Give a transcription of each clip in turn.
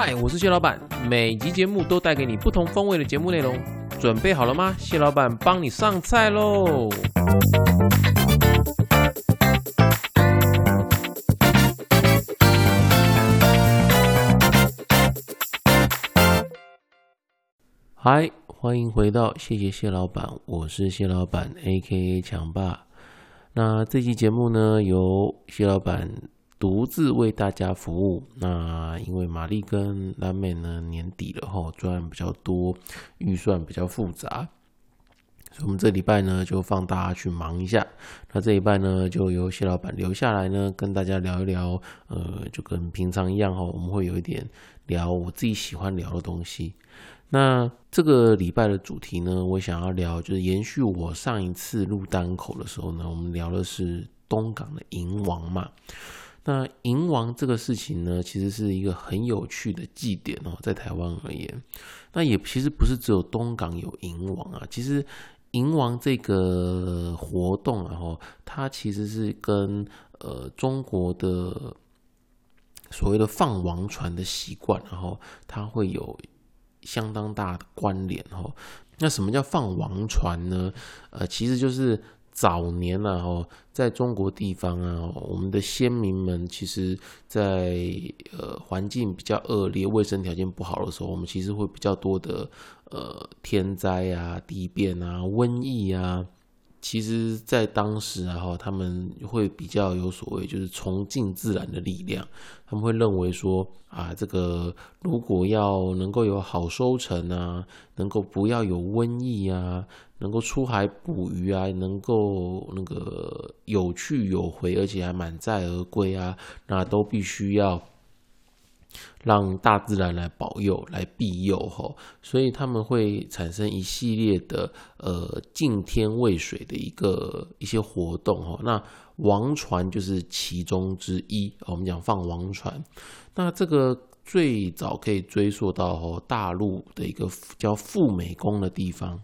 嗨，我是谢老板，每集节目都带给你不同风味的节目内容，准备好了吗？谢老板帮你上菜喽！嗨，欢迎回到谢谢谢老板，我是谢老板 A.K.A 强爸。那这期节目呢，由谢老板独自为大家服务。那因为玛丽跟蓝美呢年底了哈，专案比较多，预算比较复杂，所以我们这礼拜呢就放大家去忙一下。那这一拜呢，就由谢老板留下来呢，跟大家聊一聊。呃，就跟平常一样哈，我们会有一点聊我自己喜欢聊的东西。那这个礼拜的主题呢，我想要聊，就是延续我上一次录单口的时候呢，我们聊的是东港的银王嘛。那银王这个事情呢，其实是一个很有趣的祭典哦，在台湾而言，那也其实不是只有东港有银王啊，其实银王这个活动啊，哈，它其实是跟呃中国的所谓的放王船的习惯，然后它会有。相当大的关联哦。那什么叫放王船呢？呃，其实就是早年啊，哦，在中国地方啊，我们的先民们其实，在呃环境比较恶劣、卫生条件不好的时候，我们其实会比较多的呃天灾啊、地变啊、瘟疫啊。其实，在当时啊，哈，他们会比较有所谓，就是崇敬自然的力量。他们会认为说，啊，这个如果要能够有好收成啊，能够不要有瘟疫啊，能够出海捕鱼啊，能够那个有去有回，而且还满载而归啊，那都必须要。让大自然来保佑、来庇佑吼，所以他们会产生一系列的呃敬天畏水的一个一些活动哈。那王船就是其中之一。我们讲放王船，那这个最早可以追溯到哦大陆的一个叫富美宫的地方。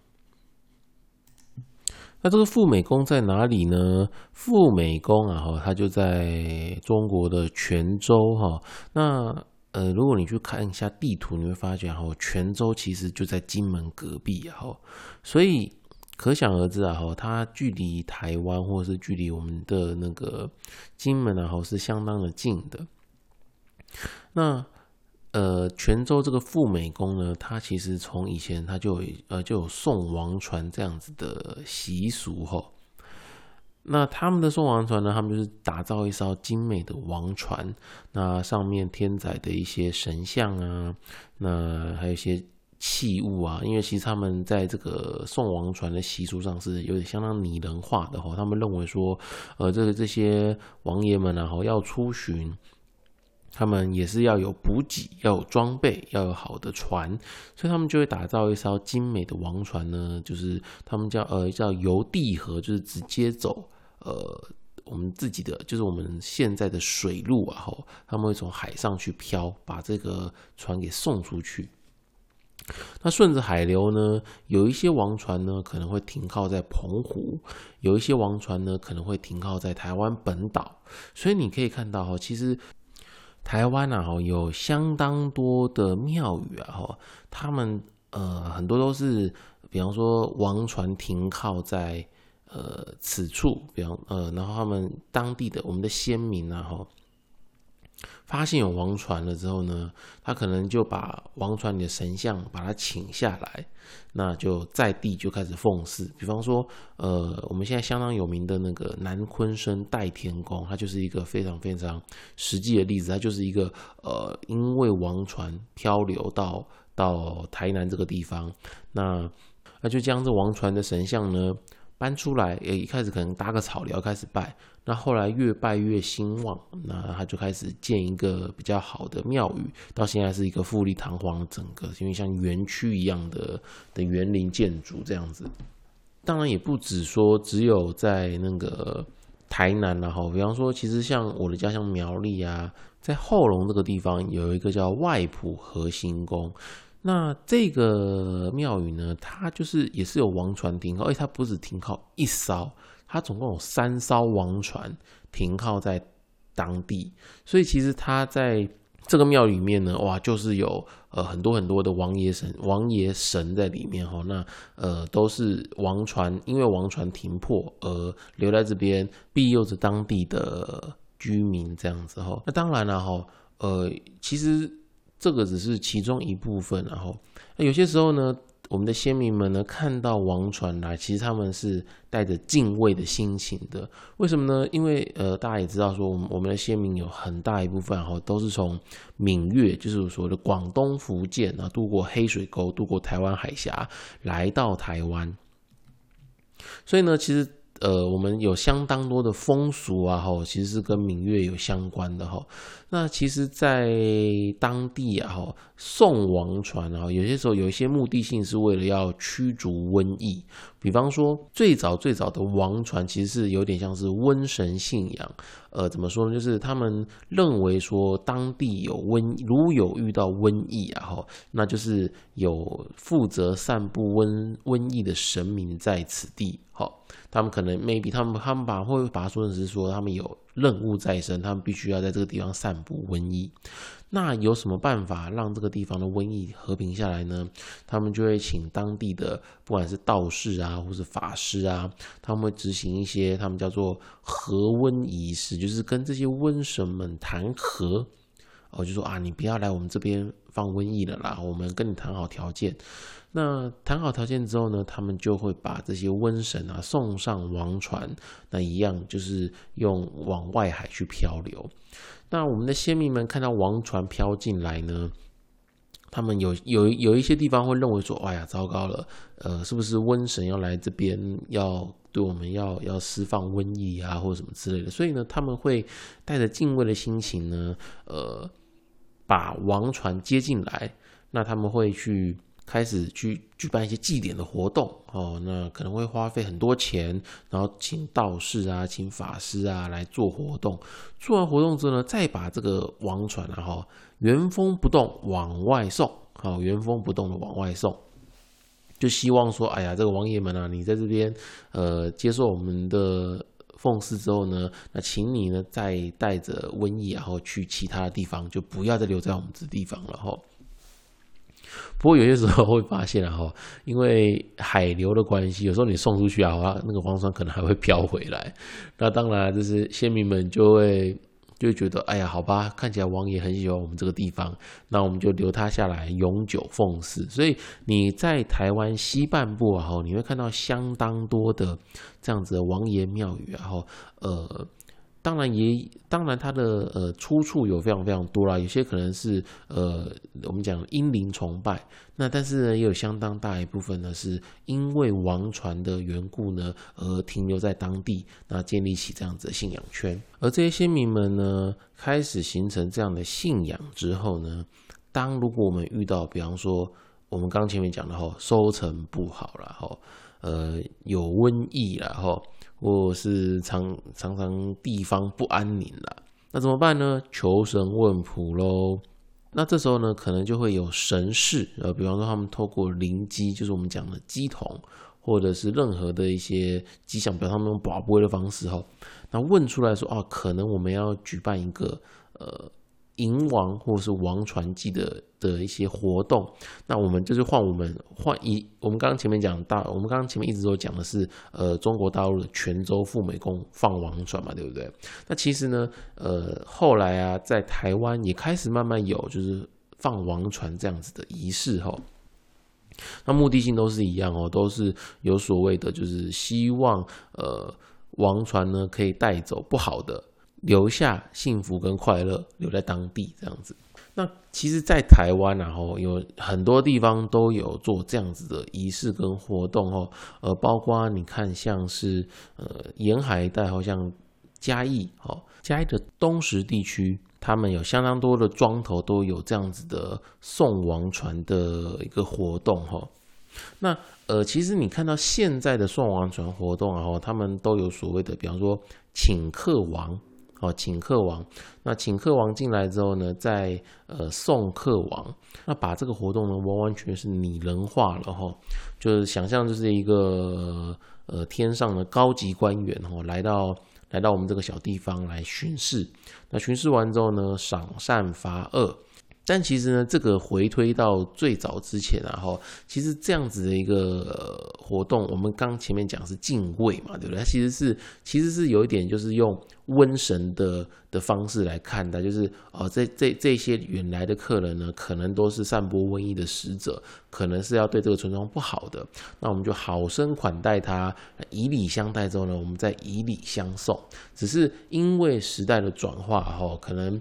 那这个富美宫在哪里呢？富美宫啊哈，它就在中国的泉州哈。那呃，如果你去看一下地图，你会发觉哈，泉州其实就在金门隔壁哈，所以可想而知啊哈，它距离台湾或者是距离我们的那个金门啊哈是相当的近的。那呃，泉州这个富美宫呢，它其实从以前它就有呃就有送王船这样子的习俗哈。那他们的送王船呢？他们就是打造一艘精美的王船，那上面天载的一些神像啊，那还有一些器物啊。因为其实他们在这个送王船的习俗上是有点相当拟人化的哈。他们认为说，呃，这个这些王爷们然后要出巡，他们也是要有补给，要有装备，要有好的船，所以他们就会打造一艘精美的王船呢。就是他们叫呃叫游地河，就是直接走。呃，我们自己的就是我们现在的水路啊，吼，他们会从海上去漂，把这个船给送出去。那顺着海流呢，有一些王船呢可能会停靠在澎湖，有一些王船呢可能会停靠在台湾本岛。所以你可以看到哈，其实台湾啊，有相当多的庙宇啊，哈，他们呃很多都是，比方说王船停靠在。呃，此处，比方呃，然后他们当地的我们的先民啊，哈，发现有王船了之后呢，他可能就把王船里的神像把它请下来，那就在地就开始奉祀。比方说，呃，我们现在相当有名的那个南昆生代天宫，它就是一个非常非常实际的例子。它就是一个呃，因为王船漂流到到台南这个地方，那那就将这王船的神像呢。搬出来，诶，一开始可能搭个草寮开始拜，那后来越拜越兴旺，那他就开始建一个比较好的庙宇，到现在是一个富丽堂皇整个，因为像园区一样的的园林建筑这样子。当然也不止说只有在那个台南然后比方说，其实像我的家乡苗栗啊，在后龙这个地方有一个叫外埔核心宫。那这个庙宇呢，它就是也是有王船停靠，而且它不止停靠一艘，它总共有三艘王船停靠在当地，所以其实它在这个庙里面呢，哇，就是有呃很多很多的王爷神、王爷神在里面哈。那呃都是王船，因为王船停泊而留在这边庇佑着当地的居民这样子哈。那当然了哈，呃，其实这个只是其中一部分，然后有些时候呢。我们的先民们呢，看到王船来，其实他们是带着敬畏的心情的。为什么呢？因为呃，大家也知道说，我们我们的先民有很大一部分哈，都是从闽粤，就是所谓的广东、福建啊，渡过黑水沟，渡过台湾海峡，来到台湾。所以呢，其实。呃，我们有相当多的风俗啊，吼，其实是跟明月有相关的吼。那其实，在当地啊，吼，送王船啊，有些时候有一些目的性是为了要驱逐瘟疫。比方说，最早最早的王船其实是有点像是瘟神信仰。呃，怎么说呢？就是他们认为说，当地有瘟，如有遇到瘟疫啊，哈，那就是有负责散布瘟瘟疫的神明在此地，哈。他们可能 maybe 他们他们把会把它说成是说他们有任务在身，他们必须要在这个地方散布瘟疫。那有什么办法让这个地方的瘟疫和平下来呢？他们就会请当地的不管是道士啊，或是法师啊，他们会执行一些他们叫做和瘟仪式，就是跟这些瘟神们谈和。哦，就说啊，你不要来我们这边放瘟疫了啦，我们跟你谈好条件。那谈好条件之后呢，他们就会把这些瘟神啊送上王船，那一样就是用往外海去漂流。那我们的先民们看到王船飘进来呢，他们有有有一些地方会认为说，哎呀，糟糕了，呃，是不是瘟神要来这边，要对我们要要释放瘟疫啊，或者什么之类的？所以呢，他们会带着敬畏的心情呢，呃，把王船接进来，那他们会去。开始去举办一些祭典的活动哦，那可能会花费很多钱，然后请道士啊、请法师啊来做活动。做完活动之后呢，再把这个王船然后原封不动往外送，好，原封不动的往外送，就希望说，哎呀，这个王爷们啊，你在这边呃接受我们的奉祀之后呢，那请你呢再带着瘟疫然后去其他的地方，就不要再留在我们这地方了哈。不过有些时候会发现啊，哈，因为海流的关系，有时候你送出去啊，那个黄山可能还会飘回来。那当然，就是先民们就会就觉得，哎呀，好吧，看起来王爷很喜欢我们这个地方，那我们就留他下来，永久奉祀。所以你在台湾西半部啊，哈，你会看到相当多的这样子的王爷庙宇，然后呃。当然也，当然它的呃出处有非常非常多啦，有些可能是呃我们讲英灵崇拜，那但是呢也有相当大一部分呢是因为王传的缘故呢而停留在当地，那建立起这样子的信仰圈。而这些先民们呢开始形成这样的信仰之后呢，当如果我们遇到比方说我们刚前面讲的吼收成不好了吼，呃有瘟疫了吼。或是常常常地方不安宁了，那怎么办呢？求神问卜喽。那这时候呢，可能就会有神事，呃，比方说他们透过灵机，就是我们讲的鸡童，或者是任何的一些吉祥表，他们用卜卜的方式哈，那问出来说，哦，可能我们要举办一个，呃。迎王或是王传记的的一些活动，那我们就是换我们换一，我们刚刚前面讲大，我们刚刚前面一直都讲的是，呃，中国大陆的泉州赴美宫放王传嘛，对不对？那其实呢，呃，后来啊，在台湾也开始慢慢有就是放王传这样子的仪式哈，那目的性都是一样哦，都是有所谓的，就是希望呃王传呢可以带走不好的。留下幸福跟快乐，留在当地这样子。那其实，在台湾然后有很多地方都有做这样子的仪式跟活动哦。呃，包括你看，像是呃沿海一带，好像嘉义哦，嘉义的东石地区，他们有相当多的庄头都有这样子的送王船的一个活动哈。那呃，其实你看到现在的送王船活动然后他们都有所谓的，比方说请客王。哦，请客王，那请客王进来之后呢，再呃送客王，那把这个活动呢完完全是拟人化了哈，就是想象就是一个呃天上的高级官员哈，来到来到我们这个小地方来巡视。那巡视完之后呢，赏善罚恶。但其实呢，这个回推到最早之前，然后其实这样子的一个活动，我们刚前面讲是敬畏嘛，对不对？它其实是其实是有一点就是用瘟神的的方式来看待，就是哦，这这这些远来的客人呢，可能都是散播瘟疫的使者，可能是要对这个村庄不好的，那我们就好生款待他，以礼相待之后呢，我们再以礼相送。只是因为时代的转化，哈，可能。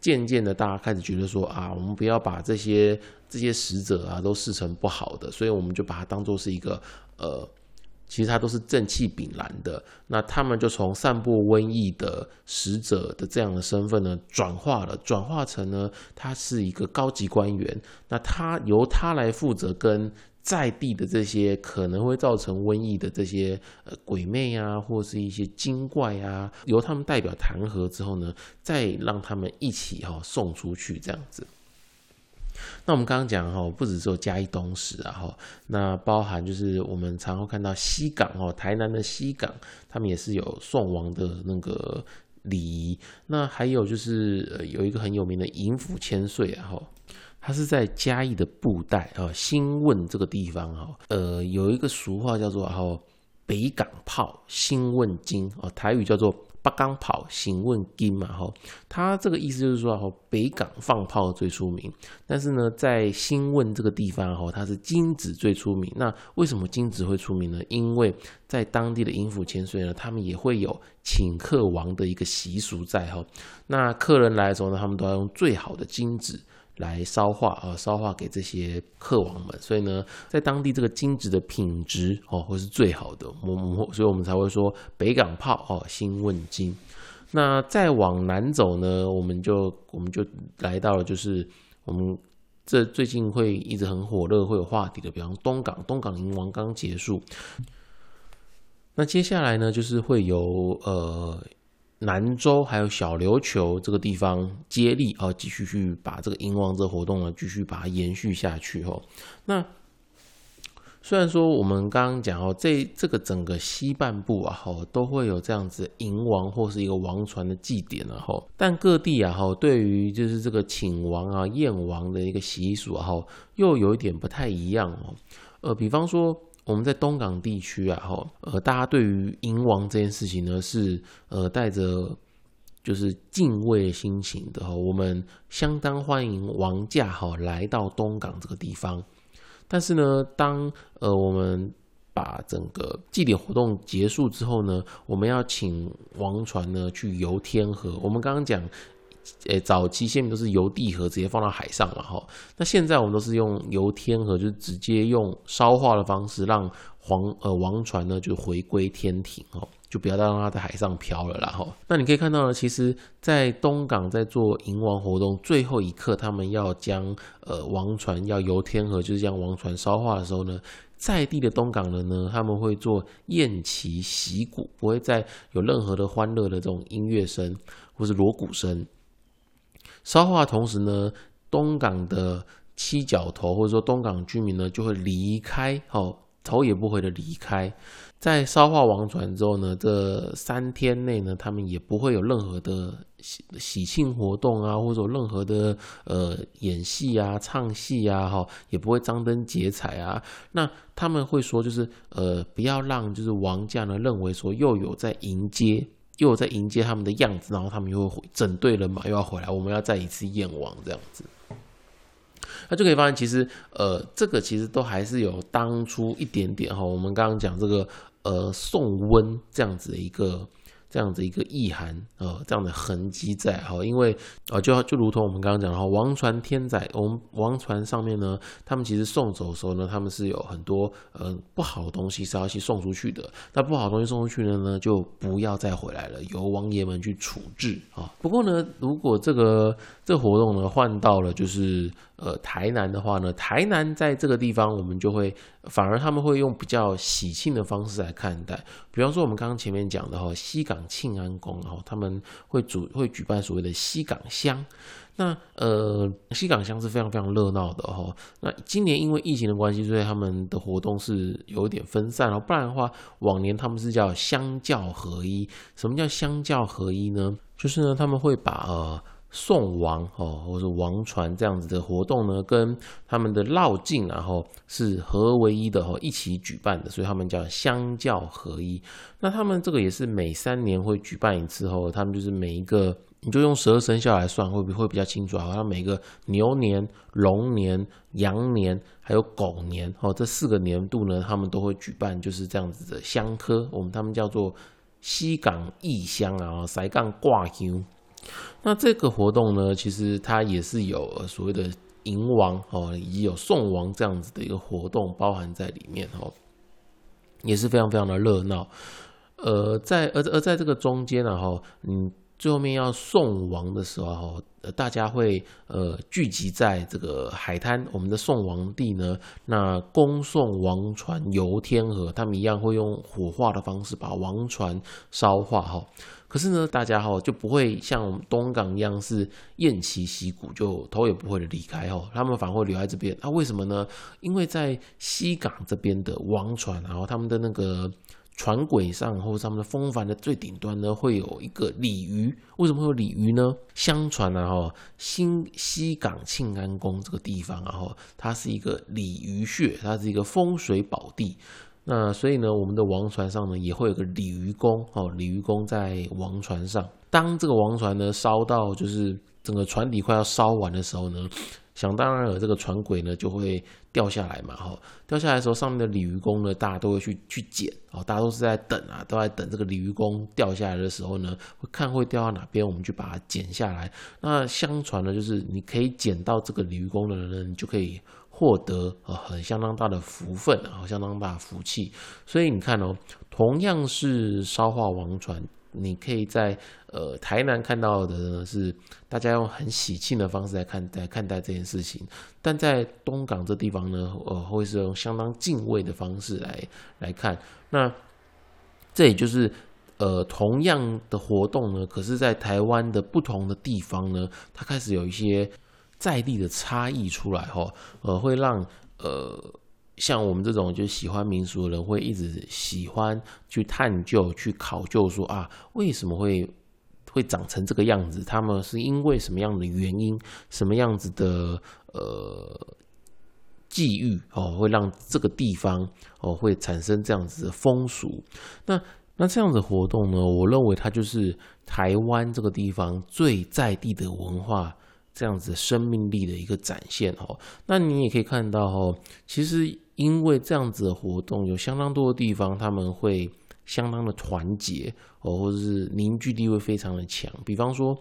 渐渐的，大家开始觉得说啊，我们不要把这些这些使者啊都视成不好的，所以我们就把它当做是一个呃，其实它都是正气凛然的。那他们就从散布瘟疫的使者的这样的身份呢，转化了，转化成呢，他是一个高级官员。那他由他来负责跟。在地的这些可能会造成瘟疫的这些呃鬼魅啊，或是一些精怪啊，由他们代表弹劾之后呢，再让他们一起哈送出去这样子。那我们刚刚讲哈，不只是有嘉义东石啊哈，那包含就是我们常会看到西港哦，台南的西港，他们也是有送王的那个礼仪。那还有就是有一个很有名的迎府千岁啊哈。它是在嘉义的布袋啊，新问这个地方哈，呃，有一个俗话叫做“哈北港炮新问金”哦，台语叫做“八港炮新问金”嘛哈，它这个意思就是说哈，北港放炮最出名，但是呢，在新问这个地方哈，它是金子最出名。那为什么金子会出名呢？因为在当地的银府千岁呢，他们也会有请客王的一个习俗在哈。那客人来的时候呢，他们都要用最好的金子。来烧化啊，烧化给这些客王们，所以呢，在当地这个金子的品质哦，会是最好的，我们所以我们才会说北港炮哦，新问金。那再往南走呢，我们就我们就来到了，就是我们这最近会一直很火热，会有话题的，比方东港，东港银王刚结束，那接下来呢，就是会有呃。南州还有小琉球这个地方接力啊，继续去把这个银王这活动呢，继续把它延续下去哦。那虽然说我们刚刚讲哦，这这个整个西半部啊，吼，都会有这样子银王或是一个王传的祭典啊，吼，但各地啊，吼，对于就是这个请王啊、宴王的一个习俗啊，哈，又有一点不太一样哦。呃，比方说。我们在东港地区啊，哈，呃，大家对于迎王这件事情呢，是呃带着就是敬畏心情的哈。我们相当欢迎王驾哈来到东港这个地方，但是呢，当呃我们把整个祭典活动结束之后呢，我们要请王船呢去游天河。我们刚刚讲。诶，早期先民都是游地河直接放到海上嘛，哈。那现在我们都是用游天河，就是直接用烧化的方式，让黄呃王船呢就回归天庭，哦，就不要再让它在海上漂了啦，哈。那你可以看到呢，其实，在东港在做迎王活动最后一刻，他们要将呃王船要游天河，就是将王船烧化的时候呢，在地的东港人呢，他们会做宴旗习鼓，不会再有任何的欢乐的这种音乐声或是锣鼓声。烧化同时呢，东港的七角头或者说东港居民呢就会离开，哦，头也不回的离开。在烧化王船之后呢，这三天内呢，他们也不会有任何的喜喜庆活动啊，或者任何的呃演戏啊、唱戏啊，哈，也不会张灯结彩啊。那他们会说，就是呃，不要让就是王家呢认为说又有在迎接。又在迎接他们的样子，然后他们又会整队人马又要回来，我们要再一次验王这样子，那就可以发现，其实呃，这个其实都还是有当初一点点哈，我们刚刚讲这个呃送温这样子的一个。这样子一个意涵，呃，这样的痕迹在哈，因为啊，就就如同我们刚刚讲的哈，王船天仔，我们王船上面呢，他们其实送走的时候呢，他们是有很多呃不好的东西是要去送出去的。那不好的东西送出去了呢，就不要再回来了，由王爷们去处置啊。不过呢，如果这个这活动呢换到了就是呃台南的话呢，台南在这个地方我们就会反而他们会用比较喜庆的方式来看待，比方说我们刚刚前面讲的哈，西港。庆安宫哈，他们会主会举办所谓的西港乡。那呃，西港乡是非常非常热闹的哈。那今年因为疫情的关系，所以他们的活动是有一点分散了。不然的话，往年他们是叫相教合一。什么叫相教合一呢？就是呢，他们会把呃。送王哦，或者王传这样子的活动呢，跟他们的绕境然后是合为一的哦，一起举办的，所以他们叫相教合一。那他们这个也是每三年会举办一次哦，他们就是每一个，你就用十二生肖来算，会不会比较清楚啊？像每个牛年、龙年、羊年还有狗年哦，这四个年度呢，他们都会举办就是这样子的香科，我们他们叫做西港异乡啊，塞港挂香。那这个活动呢，其实它也是有所谓的迎王哦，以及有送王这样子的一个活动包含在里面哦，也是非常非常的热闹。呃，在而而在这个中间呢哈，嗯。最后面要送王的时候，大家会呃聚集在这个海滩，我们的送王地呢，那恭送王船游天河，他们一样会用火化的方式把王船烧化哈。可是呢，大家哈就不会像我们东港一样是偃旗息鼓，就头也不会的离开哈，他们反而会留在这边。那为什么呢？因为在西港这边的王船，然后他们的那个。船轨上或者他们的风帆的最顶端呢，会有一个鲤鱼。为什么会有鲤鱼呢？相传啊，哈，新西港庆安宫这个地方，然后它是一个鲤鱼穴，它是一个风水宝地。那所以呢，我们的王船上呢，也会有个鲤鱼宫，哦，鲤鱼宫在王船上。当这个王船呢烧到就是整个船底快要烧完的时候呢。想当然了，这个船轨呢就会掉下来嘛，哈，掉下来的时候，上面的鲤鱼公呢，大家都会去去捡，哦，大家都是在等啊，都在等这个鲤鱼公掉下来的时候呢，会看会掉到哪边，我们就把它捡下来。那相传呢，就是你可以捡到这个鲤鱼公的人呢，你就可以获得呃很相当大的福分啊，相当大福气。所以你看哦，同样是烧化王船。你可以在呃台南看到的呢是大家用很喜庆的方式来看待看待这件事情，但在东港这地方呢，呃会是用相当敬畏的方式来来看。那这也就是呃同样的活动呢，可是在台湾的不同的地方呢，它开始有一些在地的差异出来哈，呃会让呃。像我们这种就喜欢民俗的人，会一直喜欢去探究、去考究，说啊，为什么会会长成这个样子？他们是因为什么样的原因、什么样子的呃际遇哦，会让这个地方哦会产生这样子的风俗？那那这样的活动呢？我认为它就是台湾这个地方最在地的文化。这样子生命力的一个展现哦，那你也可以看到哦，其实因为这样子的活动，有相当多的地方他们会相当的团结哦，或者是凝聚力会非常的强。比方说，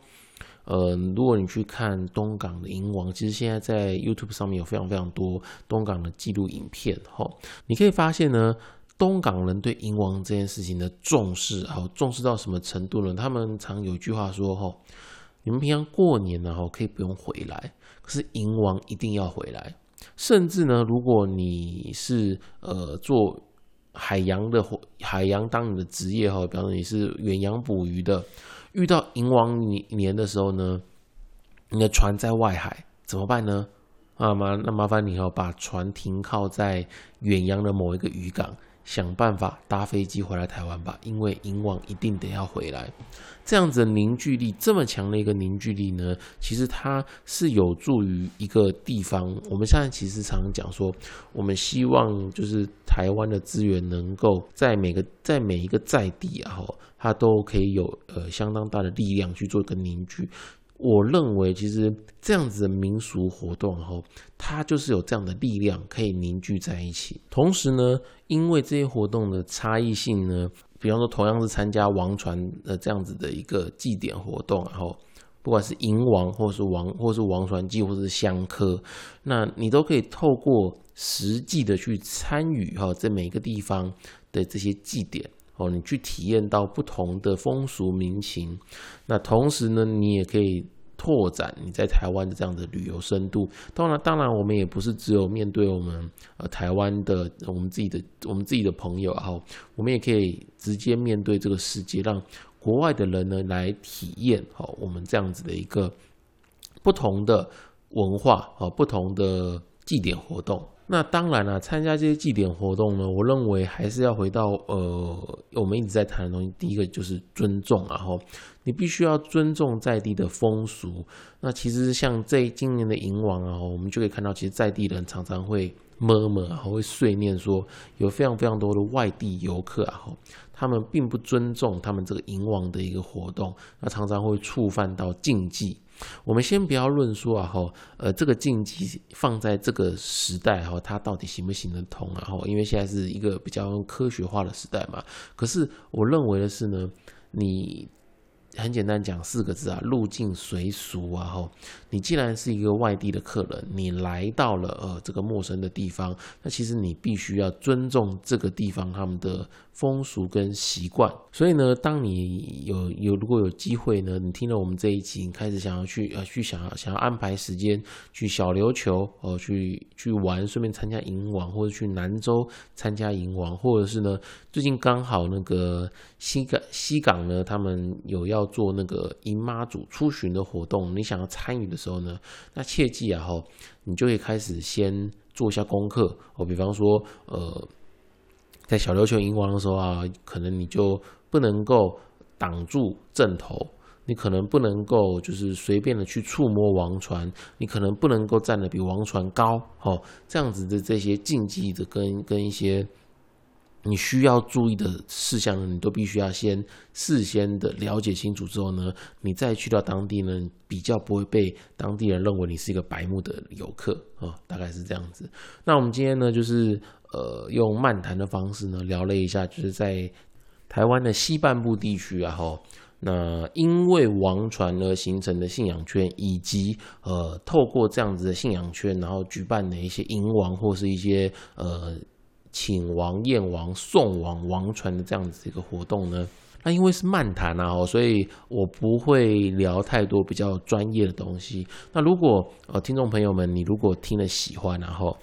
呃，如果你去看东港的银王，其实现在在 YouTube 上面有非常非常多东港的记录影片哈，你可以发现呢，东港人对银王这件事情的重视，好重视到什么程度呢？他们常有句话说哈。你们平常过年呢，哈，可以不用回来，可是银王一定要回来。甚至呢，如果你是呃做海洋的海洋当你的职业哈，比方说你是远洋捕鱼的，遇到银王年的时候呢，你的船在外海怎么办呢？啊麻那麻烦你哦，把船停靠在远洋的某一个渔港。想办法搭飞机回来台湾吧，因为银王一定得要回来。这样子的凝聚力，这么强的一个凝聚力呢，其实它是有助于一个地方。我们现在其实常常讲说，我们希望就是台湾的资源能够在每个在每一个在地啊，它都可以有呃相当大的力量去做一个凝聚。我认为，其实这样子的民俗活动，哈，它就是有这样的力量可以凝聚在一起。同时呢，因为这些活动的差异性呢，比方说同样是参加王传的这样子的一个祭典活动，然后不管是迎王，或是王，或是王传祭，或是香科，那你都可以透过实际的去参与，哈，在每个地方的这些祭典。哦，你去体验到不同的风俗民情，那同时呢，你也可以拓展你在台湾的这样的旅游深度。当然，当然，我们也不是只有面对我们呃台湾的我们自己的我们自己的朋友，然后我们也可以直接面对这个世界，让国外的人呢来体验哦我们这样子的一个不同的文化哦，不同的祭典活动。那当然了，参加这些祭典活动呢，我认为还是要回到呃，我们一直在谈的东西。第一个就是尊重，然后你必须要尊重在地的风俗。那其实像这今年的银王啊，我们就可以看到，其实在地人常常会摸摸，然后会碎念说，有非常非常多的外地游客啊，他们并不尊重他们这个银王的一个活动，那常常会触犯到禁忌。我们先不要论说啊，吼，呃，这个禁忌放在这个时代吼，它到底行不行得通啊？哈，因为现在是一个比较科学化的时代嘛。可是我认为的是呢，你。很简单讲四个字啊，入境随俗啊！吼，你既然是一个外地的客人，你来到了呃这个陌生的地方，那其实你必须要尊重这个地方他们的风俗跟习惯。所以呢，当你有有如果有机会呢，你听了我们这一集，你开始想要去呃去想要想要安排时间去小琉球哦，去去玩，顺便参加银王，或者去南州参加银王，或者是呢最近刚好那个西港西港呢，他们有要。做那个姨妈祖出巡的活动，你想要参与的时候呢，那切记啊哈，你就可以开始先做一下功课哦。比方说，呃，在小琉球迎王的时候啊，可能你就不能够挡住阵头，你可能不能够就是随便的去触摸王船，你可能不能够站的比王船高哦，这样子的这些禁忌的跟跟一些。你需要注意的事项呢，你都必须要先事先的了解清楚之后呢，你再去到当地呢，比较不会被当地人认为你是一个白目的游客啊，大概是这样子。那我们今天呢，就是呃用漫谈的方式呢，聊了一下，就是在台湾的西半部地区啊，吼，那因为王传而形成的信仰圈，以及呃透过这样子的信仰圈，然后举办的一些迎王或是一些呃。请王、燕王、送王、王传的这样子一个活动呢，那因为是漫谈啊，所以我不会聊太多比较专业的东西。那如果呃听众朋友们，你如果听了喜欢，然后。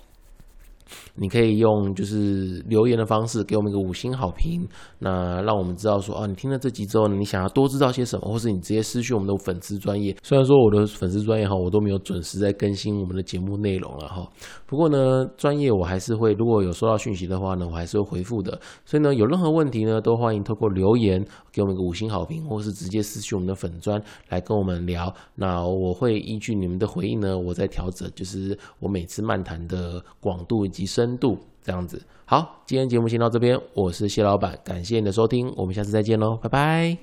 你可以用就是留言的方式给我们一个五星好评，那让我们知道说哦，你听了这集之后，你想要多知道些什么，或是你直接私讯我们的粉丝专业。虽然说我的粉丝专业哈，我都没有准时在更新我们的节目内容了哈，不过呢，专业我还是会，如果有收到讯息的话呢，我还是会回复的。所以呢，有任何问题呢，都欢迎透过留言给我们一个五星好评，或是直接私讯我们的粉专来跟我们聊。那我会依据你们的回应呢，我再调整，就是我每次漫谈的广度以及深度。这样子，好，今天节目先到这边，我是谢老板，感谢你的收听，我们下次再见喽，拜拜。